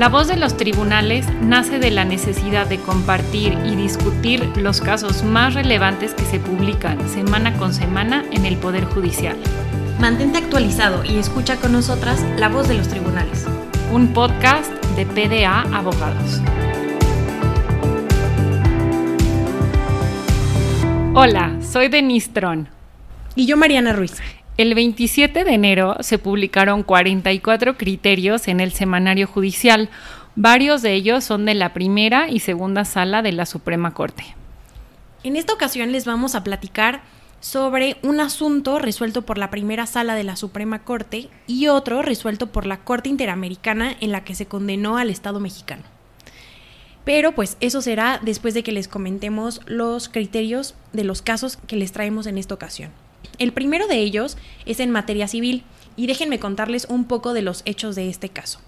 La voz de los tribunales nace de la necesidad de compartir y discutir los casos más relevantes que se publican semana con semana en el Poder Judicial. Mantente actualizado y escucha con nosotras La voz de los tribunales. Un podcast de PDA Abogados. Hola, soy Denise Tron. Y yo Mariana Ruiz. El 27 de enero se publicaron 44 criterios en el semanario judicial. Varios de ellos son de la primera y segunda sala de la Suprema Corte. En esta ocasión les vamos a platicar sobre un asunto resuelto por la primera sala de la Suprema Corte y otro resuelto por la Corte Interamericana en la que se condenó al Estado mexicano. Pero pues eso será después de que les comentemos los criterios de los casos que les traemos en esta ocasión. El primero de ellos es en materia civil y déjenme contarles un poco de los hechos de este caso.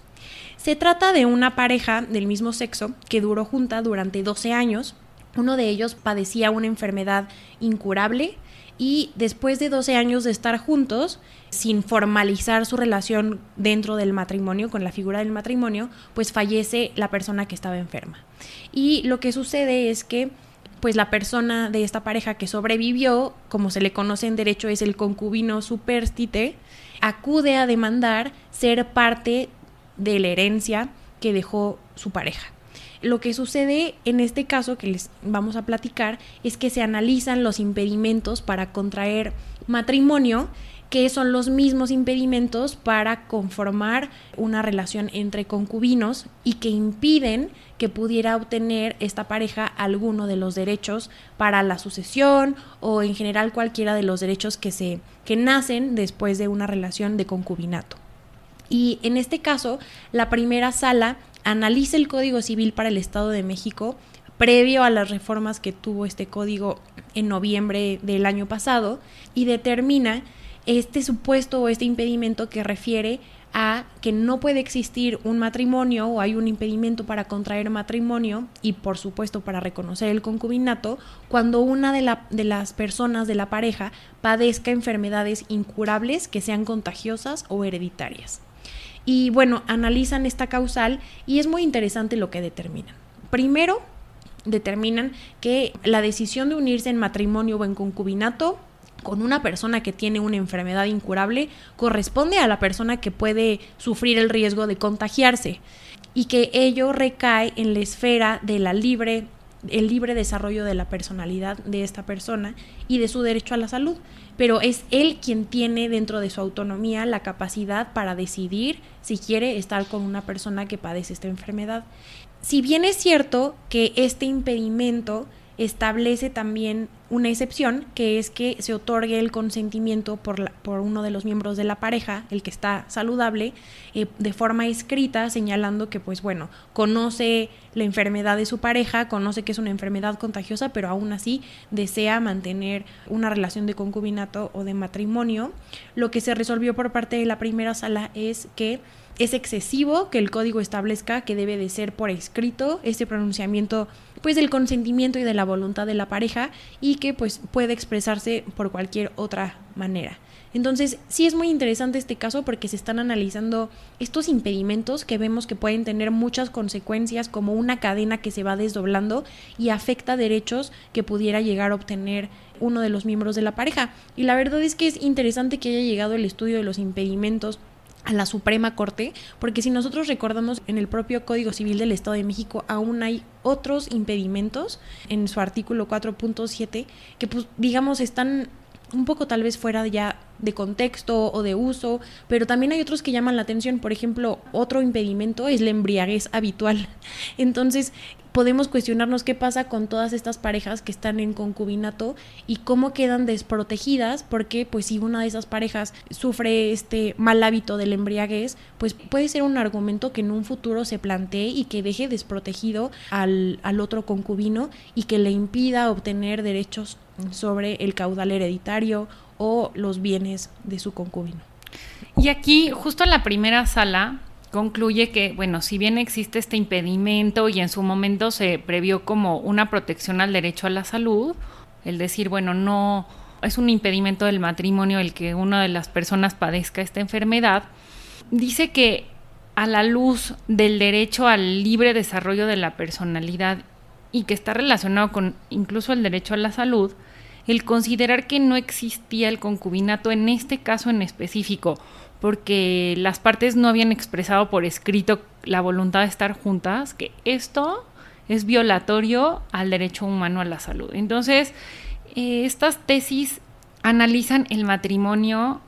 Se trata de una pareja del mismo sexo que duró junta durante 12 años. Uno de ellos padecía una enfermedad incurable y después de 12 años de estar juntos, sin formalizar su relación dentro del matrimonio, con la figura del matrimonio, pues fallece la persona que estaba enferma. Y lo que sucede es que pues la persona de esta pareja que sobrevivió, como se le conoce en derecho es el concubino superstite, acude a demandar ser parte de la herencia que dejó su pareja. Lo que sucede en este caso que les vamos a platicar es que se analizan los impedimentos para contraer matrimonio que son los mismos impedimentos para conformar una relación entre concubinos y que impiden que pudiera obtener esta pareja alguno de los derechos para la sucesión o en general cualquiera de los derechos que se que nacen después de una relación de concubinato. Y en este caso, la primera sala analiza el Código Civil para el Estado de México previo a las reformas que tuvo este código en noviembre del año pasado y determina este supuesto o este impedimento que refiere a que no puede existir un matrimonio o hay un impedimento para contraer matrimonio y por supuesto para reconocer el concubinato cuando una de, de, las personas de la pareja padezca enfermedades incurables que sean contagiosas o hereditarias. Y bueno, analizan esta causal y es muy interesante lo que determinan. Primero, determinan que la decisión de unirse en matrimonio o en concubinato con una persona que tiene una enfermedad incurable corresponde a la persona que puede sufrir el riesgo de contagiarse y que ello recae en la esfera de la libre el libre desarrollo de la personalidad de esta persona y de su derecho a la salud, pero es él quien tiene dentro de su autonomía la capacidad para decidir si quiere estar con una persona que padece esta enfermedad. Si bien es cierto que este impedimento establece también una excepción, que es que se otorgue el consentimiento por, por uno de los miembros de la pareja, el que está saludable, eh, de forma escrita, señalando que, pues bueno, conoce la enfermedad de su pareja, conoce que es una enfermedad contagiosa, pero aún así desea mantener una relación de concubinato o de matrimonio. Lo que se resolvió por parte de la primera sala es que es excesivo que el código establezca que debe de ser por escrito este pronunciamiento pues del consentimiento y de la voluntad de la pareja y que pues puede expresarse por cualquier otra manera. Entonces, sí es muy interesante este caso porque se están analizando estos impedimentos que vemos que pueden tener muchas consecuencias como una cadena que se va desdoblando y afecta derechos que pudiera llegar a obtener uno de los miembros de la pareja. Y la verdad es que es interesante que haya llegado el estudio de los impedimentos a la Suprema Corte, porque si nosotros recordamos en el propio Código Civil del Estado de México aún hay otros impedimentos en su artículo 4.7 que pues digamos están un poco tal vez fuera ya de contexto o de uso, pero también hay otros que llaman la atención. Por ejemplo, otro impedimento es la embriaguez habitual. Entonces, podemos cuestionarnos qué pasa con todas estas parejas que están en concubinato y cómo quedan desprotegidas, porque pues si una de esas parejas sufre este mal hábito del embriaguez, pues puede ser un argumento que en un futuro se plantee y que deje desprotegido al, al otro concubino y que le impida obtener derechos sobre el caudal hereditario o los bienes de su concubino. Y aquí, justo en la primera sala, concluye que, bueno, si bien existe este impedimento y en su momento se previó como una protección al derecho a la salud, el decir, bueno, no es un impedimento del matrimonio el que una de las personas padezca esta enfermedad, dice que a la luz del derecho al libre desarrollo de la personalidad y que está relacionado con incluso el derecho a la salud, el considerar que no existía el concubinato en este caso en específico, porque las partes no habían expresado por escrito la voluntad de estar juntas, que esto es violatorio al derecho humano a la salud. Entonces, eh, estas tesis analizan el matrimonio,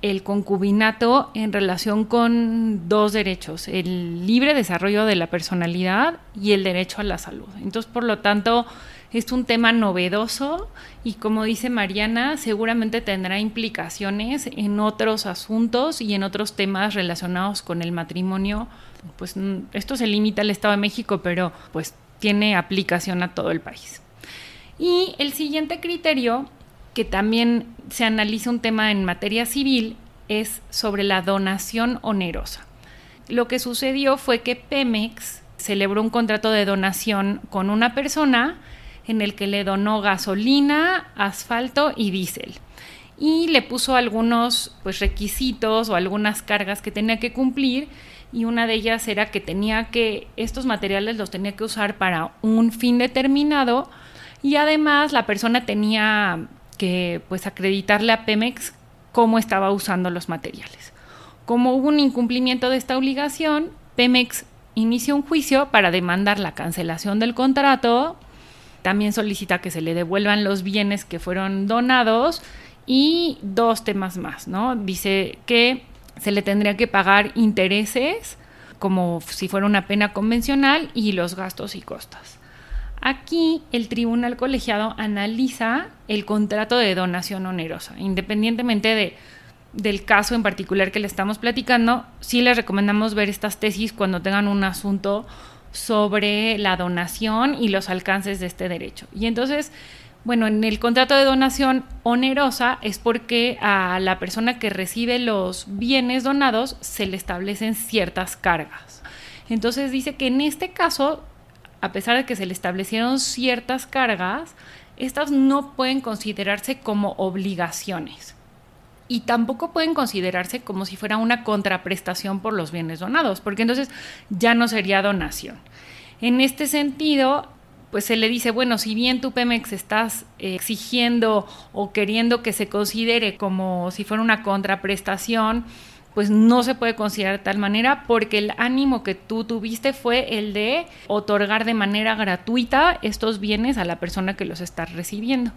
el concubinato en relación con dos derechos, el libre desarrollo de la personalidad y el derecho a la salud. Entonces, por lo tanto, es un tema novedoso y como dice Mariana, seguramente tendrá implicaciones en otros asuntos y en otros temas relacionados con el matrimonio. Pues mm, esto se limita al Estado de México, pero pues tiene aplicación a todo el país. Y el siguiente criterio, que también se analiza un tema en materia civil, es sobre la donación onerosa. Lo que sucedió fue que Pemex celebró un contrato de donación con una persona en el que le donó gasolina, asfalto y diésel. Y le puso algunos pues, requisitos o algunas cargas que tenía que cumplir y una de ellas era que tenía que estos materiales los tenía que usar para un fin determinado y además la persona tenía que pues acreditarle a Pemex cómo estaba usando los materiales. Como hubo un incumplimiento de esta obligación, Pemex inició un juicio para demandar la cancelación del contrato también solicita que se le devuelvan los bienes que fueron donados y dos temas más, ¿no? Dice que se le tendría que pagar intereses como si fuera una pena convencional y los gastos y costas. Aquí el tribunal colegiado analiza el contrato de donación onerosa, independientemente de, del caso en particular que le estamos platicando, sí les recomendamos ver estas tesis cuando tengan un asunto sobre la donación y los alcances de este derecho. Y entonces, bueno, en el contrato de donación onerosa es porque a la persona que recibe los bienes donados se le establecen ciertas cargas. Entonces dice que en este caso, a pesar de que se le establecieron ciertas cargas, estas no pueden considerarse como obligaciones y tampoco pueden considerarse como si fuera una contraprestación por los bienes donados, porque entonces ya no sería donación. En este sentido, pues se le dice, bueno, si bien tu Pemex estás eh, exigiendo o queriendo que se considere como si fuera una contraprestación, pues no se puede considerar de tal manera porque el ánimo que tú tuviste fue el de otorgar de manera gratuita estos bienes a la persona que los está recibiendo.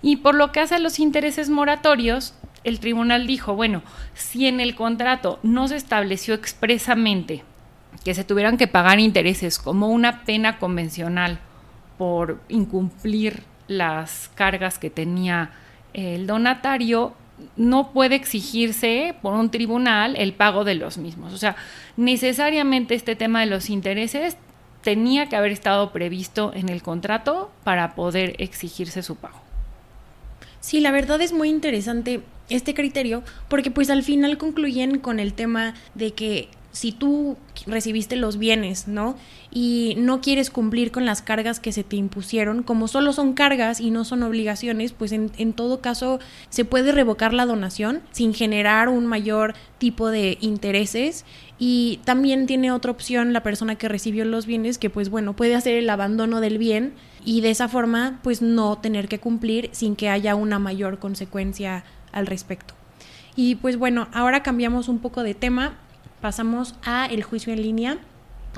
Y por lo que hace a los intereses moratorios, el tribunal dijo, bueno, si en el contrato no se estableció expresamente que se tuvieran que pagar intereses como una pena convencional por incumplir las cargas que tenía el donatario, no puede exigirse por un tribunal el pago de los mismos. O sea, necesariamente este tema de los intereses tenía que haber estado previsto en el contrato para poder exigirse su pago. Sí, la verdad es muy interesante este criterio porque pues al final concluyen con el tema de que si tú recibiste los bienes, ¿no? Y no quieres cumplir con las cargas que se te impusieron, como solo son cargas y no son obligaciones, pues en, en, todo caso se puede revocar la donación sin generar un mayor tipo de intereses. Y también tiene otra opción la persona que recibió los bienes, que pues bueno, puede hacer el abandono del bien y de esa forma pues no tener que cumplir sin que haya una mayor consecuencia al respecto. Y pues bueno, ahora cambiamos un poco de tema, pasamos a el juicio en línea.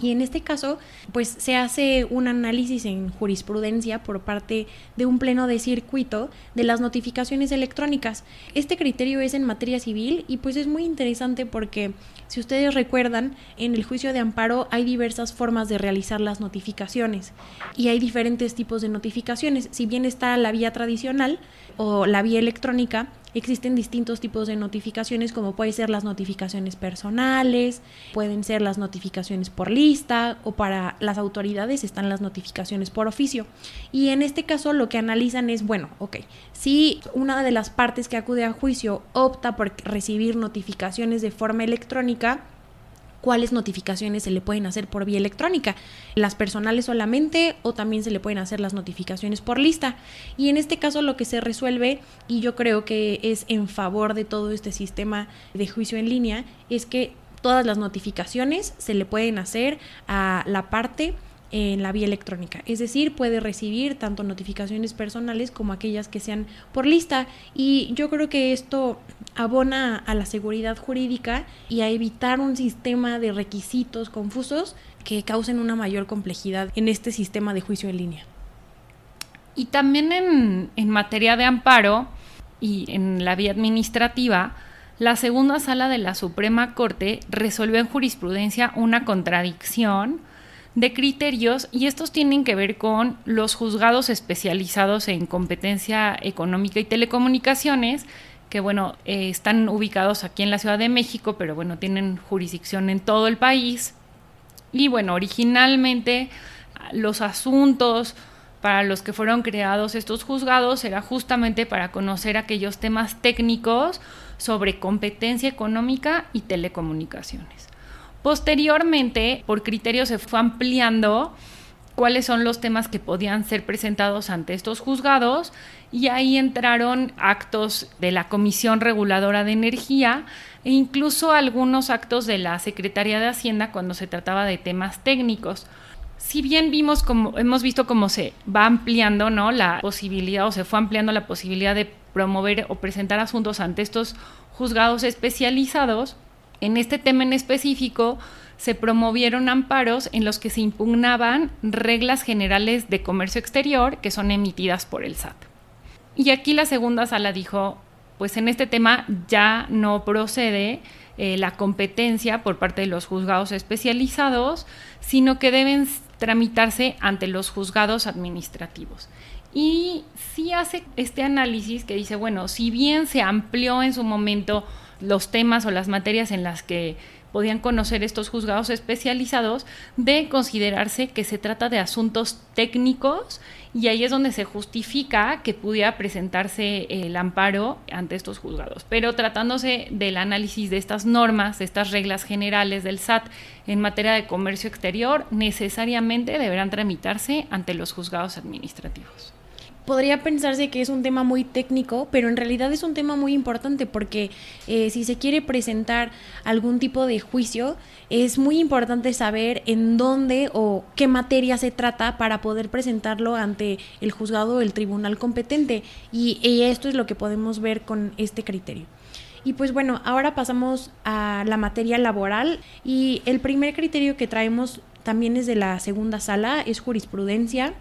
Y en este caso, pues se hace un análisis en jurisprudencia por parte de un pleno de circuito de las notificaciones electrónicas. Este criterio es en materia civil y pues es muy interesante porque si ustedes recuerdan, en el juicio de amparo hay diversas formas de realizar las notificaciones y hay diferentes tipos de notificaciones. Si bien está la vía tradicional o la vía electrónica, Existen distintos tipos de notificaciones como pueden ser las notificaciones personales, pueden ser las notificaciones por lista o para las autoridades están las notificaciones por oficio. Y en este caso lo que analizan es, bueno, ok, si una de las partes que acude a juicio opta por recibir notificaciones de forma electrónica, cuáles notificaciones se le pueden hacer por vía electrónica, las personales solamente o también se le pueden hacer las notificaciones por lista. Y en este caso lo que se resuelve, y yo creo que es en favor de todo este sistema de juicio en línea, es que todas las notificaciones se le pueden hacer a la parte en la vía electrónica. Es decir, puede recibir tanto notificaciones personales como aquellas que sean por lista. Y yo creo que esto abona a la seguridad jurídica y a evitar un sistema de requisitos confusos que causen una mayor complejidad en este sistema de juicio en línea. Y también en, en materia de amparo y en la vía administrativa, la segunda sala de la Suprema Corte resolvió en jurisprudencia una contradicción de criterios y estos tienen que ver con los juzgados especializados en competencia económica y telecomunicaciones, que bueno, eh, están ubicados aquí en la Ciudad de México, pero bueno, tienen jurisdicción en todo el país. Y bueno, originalmente los asuntos para los que fueron creados estos juzgados era justamente para conocer aquellos temas técnicos sobre competencia económica y telecomunicaciones. Posteriormente, por criterios se fue ampliando cuáles son los temas que podían ser presentados ante estos juzgados y ahí entraron actos de la Comisión Reguladora de Energía e incluso algunos actos de la Secretaría de Hacienda cuando se trataba de temas técnicos. Si bien vimos como hemos visto cómo se va ampliando, ¿no? la posibilidad o se fue ampliando la posibilidad de promover o presentar asuntos ante estos juzgados especializados, en este tema en específico, se promovieron amparos en los que se impugnaban reglas generales de comercio exterior que son emitidas por el SAT. Y aquí la segunda sala dijo, pues en este tema ya no procede eh, la competencia por parte de los juzgados especializados, sino que deben tramitarse ante los juzgados administrativos. Y sí hace este análisis que dice, bueno, si bien se amplió en su momento los temas o las materias en las que podían conocer estos juzgados especializados, de considerarse que se trata de asuntos técnicos y ahí es donde se justifica que pudiera presentarse el amparo ante estos juzgados. Pero tratándose del análisis de estas normas, de estas reglas generales del SAT en materia de comercio exterior, necesariamente deberán tramitarse ante los juzgados administrativos podría pensarse que es un tema muy técnico, pero en realidad es un tema muy importante porque eh, si se quiere presentar algún tipo de juicio, es muy importante saber en dónde o qué materia se trata para poder presentarlo ante el juzgado o el tribunal competente. Y, y esto es lo que podemos ver con este criterio. Y pues bueno, ahora pasamos a la materia laboral y el primer criterio que traemos también es de la segunda sala, es jurisprudencia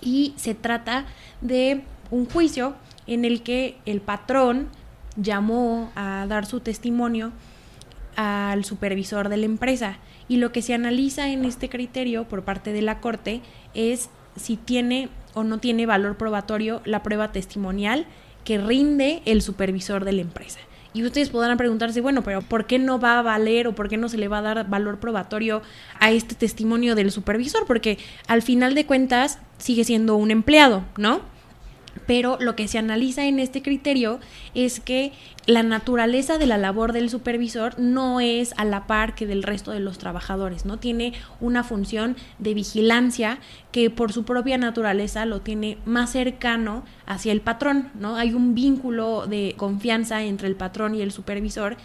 y se trata de un juicio en el que el patrón llamó a dar su testimonio al supervisor de la empresa y lo que se analiza en este criterio por parte de la corte es si tiene o no tiene valor probatorio la prueba testimonial que rinde el supervisor de la empresa. Y ustedes podrán preguntarse, bueno, pero ¿por qué no va a valer o por qué no se le va a dar valor probatorio a este testimonio del supervisor? Porque al final de cuentas sigue siendo un empleado, ¿no? Pero lo que se analiza en este criterio es que la naturaleza de la labor del supervisor no es a la par que del resto de los trabajadores, ¿no? Tiene una función de vigilancia que por su propia naturaleza lo tiene más cercano hacia el patrón, ¿no? Hay un vínculo de confianza entre el patrón y el supervisor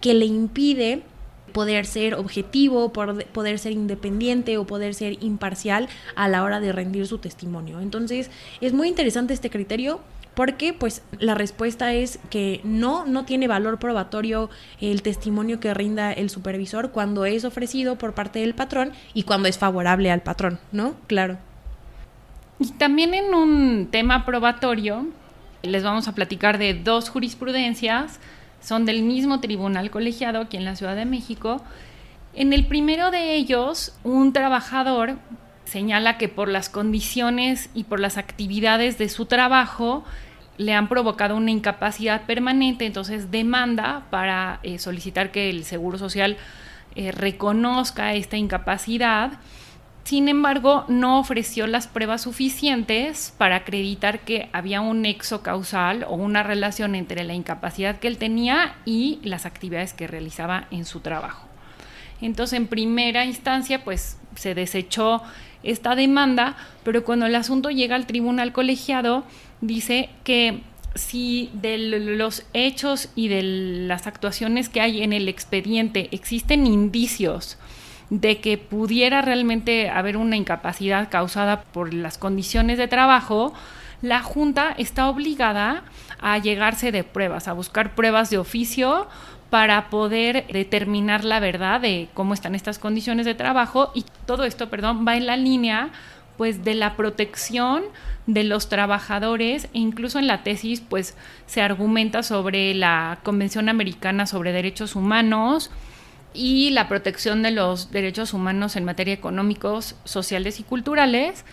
que le impide poder ser objetivo, poder ser independiente o poder ser imparcial a la hora de rendir su testimonio. Entonces, es muy interesante este criterio porque pues la respuesta es que no, no tiene valor probatorio el testimonio que rinda el supervisor cuando es ofrecido por parte del patrón y cuando es favorable al patrón, ¿no? Claro. Y también en un tema probatorio, les vamos a platicar de dos jurisprudencias son del mismo tribunal colegiado aquí en la Ciudad de México. En el primero de ellos, un trabajador señala que por las condiciones y por las actividades de su trabajo le han provocado una incapacidad permanente, entonces demanda para eh, solicitar que el Seguro Social eh, reconozca esta incapacidad sin embargo, no ofreció las pruebas suficientes para acreditar que había un nexo causal o una relación entre la incapacidad que él tenía y las actividades que realizaba en su trabajo. Entonces, en primera instancia, pues se desechó esta demanda, pero cuando el asunto llega al tribunal colegiado, dice que si de los hechos y de las actuaciones que hay en el expediente existen indicios de que pudiera realmente haber una incapacidad causada por las condiciones de trabajo, la Junta está obligada a llegarse de pruebas, a buscar pruebas de oficio para poder determinar la verdad de cómo están estas condiciones de trabajo. Y todo esto, perdón, va en la línea pues de la protección de los trabajadores. E incluso en la tesis pues se argumenta sobre la Convención Americana sobre Derechos Humanos y la protección de los derechos humanos en materia económicos, sociales y culturales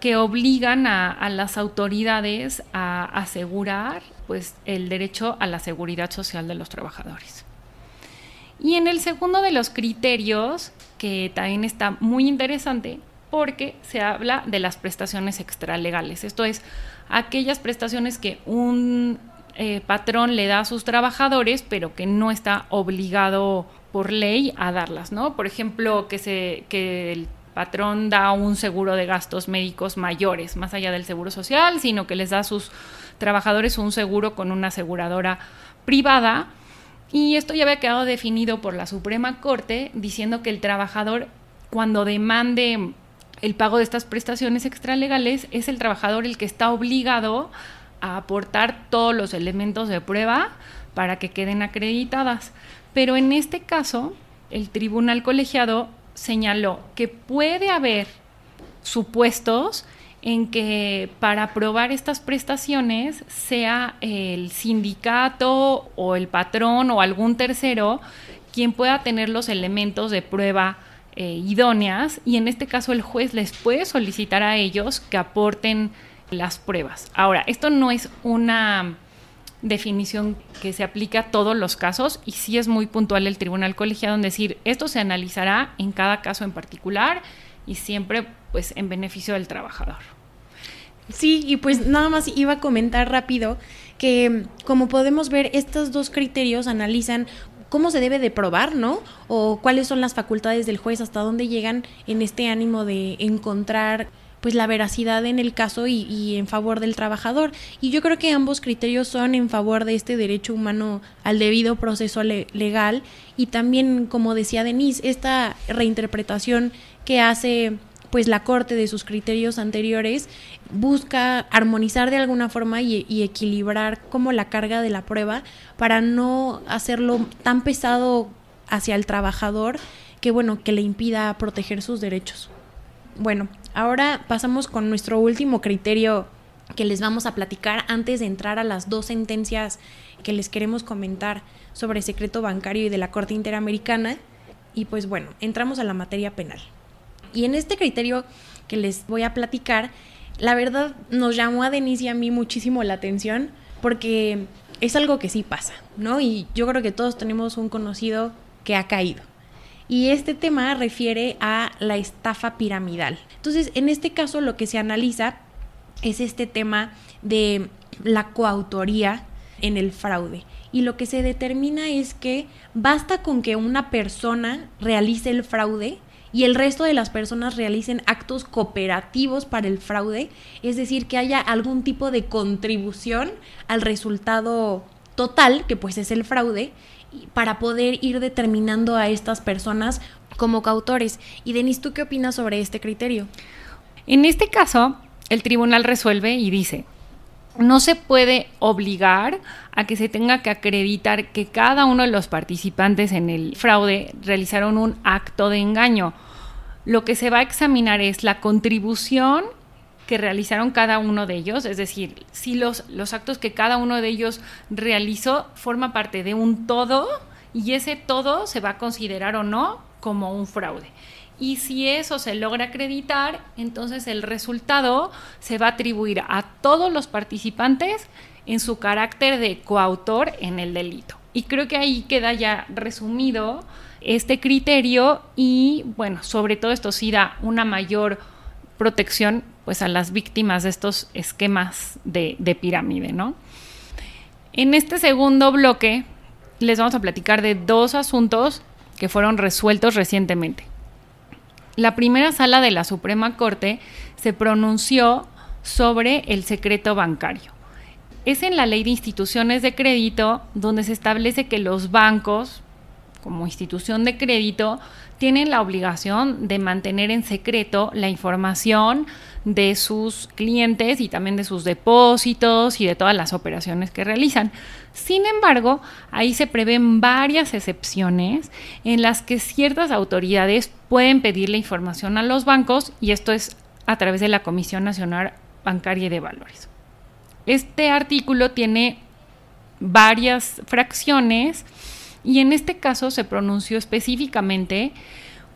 que obligan a, las autoridades a asegurar pues, el derecho a la seguridad social de los trabajadores. Y en el segundo de los criterios, que también está muy interesante, porque se habla de las prestaciones extralegales. Esto es, aquellas prestaciones que un eh, patrón le da a sus trabajadores, pero que no está obligado por ley a darlas, ¿no? Por ejemplo, que, se, que el patrón da un seguro de gastos médicos mayores, más allá del seguro social, sino que les da a sus trabajadores un seguro con una aseguradora privada. Y esto ya había quedado definido por la Suprema Corte, diciendo que el trabajador, cuando demande el pago de estas prestaciones extralegales, es el trabajador el que está obligado a aportar todos los elementos de prueba para que queden acreditadas. Pero en este caso, el tribunal colegiado señaló que puede haber supuestos en que para aprobar estas prestaciones sea el sindicato o el patrón o algún tercero quien pueda tener los elementos de prueba eh, idóneas y en este caso el juez les puede solicitar a ellos que aporten las pruebas. Ahora, esto no es una definición que se aplica a todos los casos y sí es muy puntual el tribunal colegiado en decir esto se analizará en cada caso en particular y siempre pues en beneficio del trabajador. Sí, y pues nada más iba a comentar rápido que como podemos ver estos dos criterios analizan cómo se debe de probar, ¿no? O cuáles son las facultades del juez, hasta dónde llegan en este ánimo de encontrar pues la veracidad en el caso y, en favor del trabajador. Y yo creo que ambos criterios son en favor de este derecho humano al debido proceso legal y también, como decía Denise, esta reinterpretación que hace pues la Corte de sus criterios anteriores busca armonizar de alguna forma y, y, equilibrar como la carga de la prueba para no hacerlo tan pesado hacia el trabajador que bueno que le impida proteger sus derechos. Bueno, ahora pasamos con nuestro último criterio que les vamos a platicar antes de entrar a las dos sentencias que les queremos comentar sobre secreto bancario y de la Corte Interamericana. Y pues bueno, entramos a la materia penal. Y en este criterio que les voy a platicar, la verdad nos llamó a Denise y a mí muchísimo la atención porque es algo que sí pasa, ¿no? Y yo creo que todos tenemos un conocido que ha caído. Y este tema refiere a la estafa piramidal. Entonces, en este caso lo que se analiza es este tema de la coautoría en el fraude. Y lo que se determina es que basta con que una persona realice el fraude y el resto de las personas realicen actos cooperativos para el fraude, es decir, que haya algún tipo de contribución al resultado total, que pues es el fraude, para poder ir determinando a estas personas como cautores. Y Denis, ¿tú qué opinas sobre este criterio? En este caso, el tribunal resuelve y dice, no se puede obligar a que se tenga que acreditar que cada uno de los participantes en el fraude realizaron un acto de engaño. Lo que se va a examinar es la contribución que realizaron cada uno de ellos, es decir, si los, los actos que cada uno de ellos realizó forma parte de un todo y ese todo se va a considerar o no como un fraude. Y si eso se logra acreditar, entonces el resultado se va a atribuir a todos los participantes en su carácter de coautor en el delito. Y creo que ahí queda ya resumido este criterio y bueno, sobre todo esto sí da una mayor protección pues a las víctimas de estos esquemas de, de pirámide, ¿no? En este segundo bloque les vamos a platicar de dos asuntos que fueron resueltos recientemente. La primera sala de la Suprema Corte se pronunció sobre el secreto bancario. es en la ley de instituciones de crédito donde se establece que los bancos, como institución de crédito, tienen la obligación de mantener en secreto la información de sus clientes y también de sus depósitos y de todas las operaciones que realizan. Sin embargo, ahí se prevén varias excepciones en las que ciertas autoridades pueden pedirle información a los bancos y esto es a través de la Comisión Nacional Bancaria de Valores. Este artículo tiene varias fracciones y en este caso se pronunció específicamente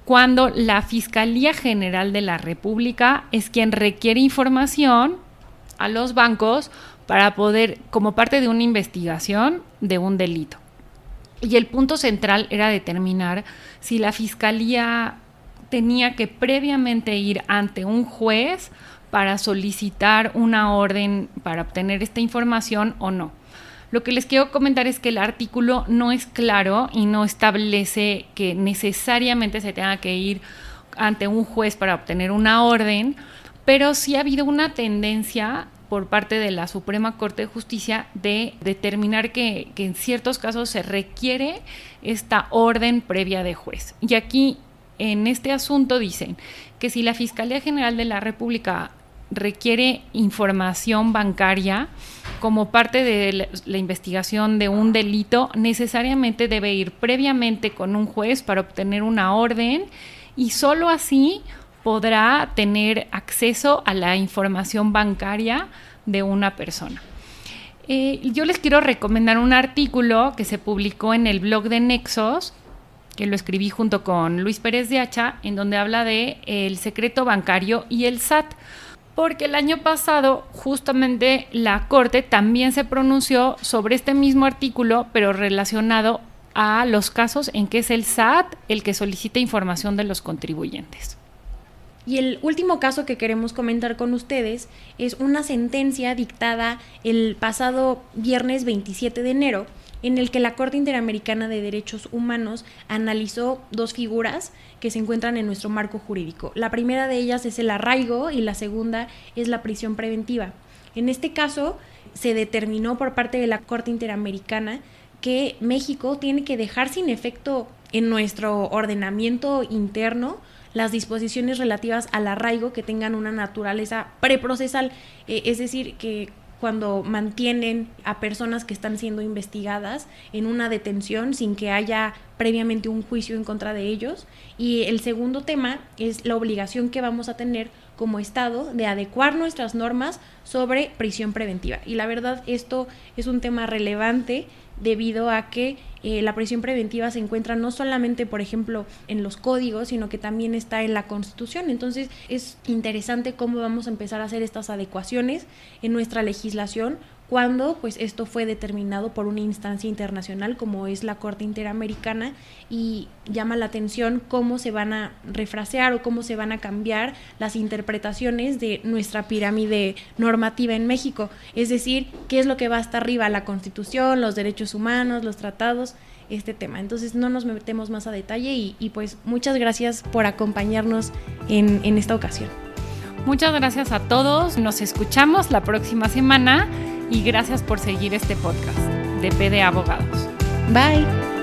cuando la Fiscalía General de la República es quien requiere información a los bancos para poder, como parte de una investigación de un delito. Y el punto central era determinar si la Fiscalía tenía que previamente ir ante un juez para solicitar una orden para obtener esta información o no. Lo que les quiero comentar es que el artículo no es claro y no establece que necesariamente se tenga que ir ante un juez para obtener una orden, pero sí ha habido una tendencia por parte de la Suprema Corte de Justicia de determinar que, que, en ciertos casos se requiere esta orden previa de juez. Y aquí, en este asunto, dicen que si la Fiscalía General de la República requiere información bancaria como parte de la investigación de un delito, necesariamente debe ir previamente con un juez para obtener una orden y solo así podrá tener acceso a la información bancaria de una persona. Eh, yo les quiero recomendar un artículo que se publicó en el blog de Nexos, que lo escribí junto con Luis Pérez de Hacha, en donde habla de el secreto bancario y el SAT porque el año pasado justamente la Corte también se pronunció sobre este mismo artículo, pero relacionado a los casos en que es el SAT el que solicita información de los contribuyentes. Y el último caso que queremos comentar con ustedes es una sentencia dictada el pasado viernes 27 de enero, en el que la Corte Interamericana de Derechos Humanos analizó dos figuras que se encuentran en nuestro marco jurídico. La primera de ellas es el arraigo y la segunda es la prisión preventiva. En este caso, se determinó por parte de la Corte Interamericana que México tiene que dejar sin efecto en nuestro ordenamiento interno las disposiciones relativas al arraigo que tengan una naturaleza preprocesal, eh, es decir, que cuando mantienen a personas que están siendo investigadas en una detención sin que haya previamente un juicio en contra de ellos. Y el segundo tema es la obligación que vamos a tener como Estado de adecuar nuestras normas sobre prisión preventiva. Y la verdad, esto es un tema relevante debido a que eh, la prisión preventiva se encuentra no solamente, por ejemplo, en los códigos, sino que también está en la Constitución. Entonces es interesante cómo vamos a empezar a hacer estas adecuaciones en nuestra legislación cuando pues esto fue determinado por una instancia internacional como es la Corte Interamericana y llama la atención cómo se van a refrasear o cómo se van a cambiar las interpretaciones de nuestra pirámide normativa en México, es decir, qué es lo que va hasta arriba, la Constitución, los derechos humanos, los tratados, este tema. Entonces no nos metemos más a detalle y, pues muchas gracias por acompañarnos en, en esta ocasión. Muchas gracias a todos, nos escuchamos la próxima semana y gracias por seguir este podcast de PD Abogados. Bye.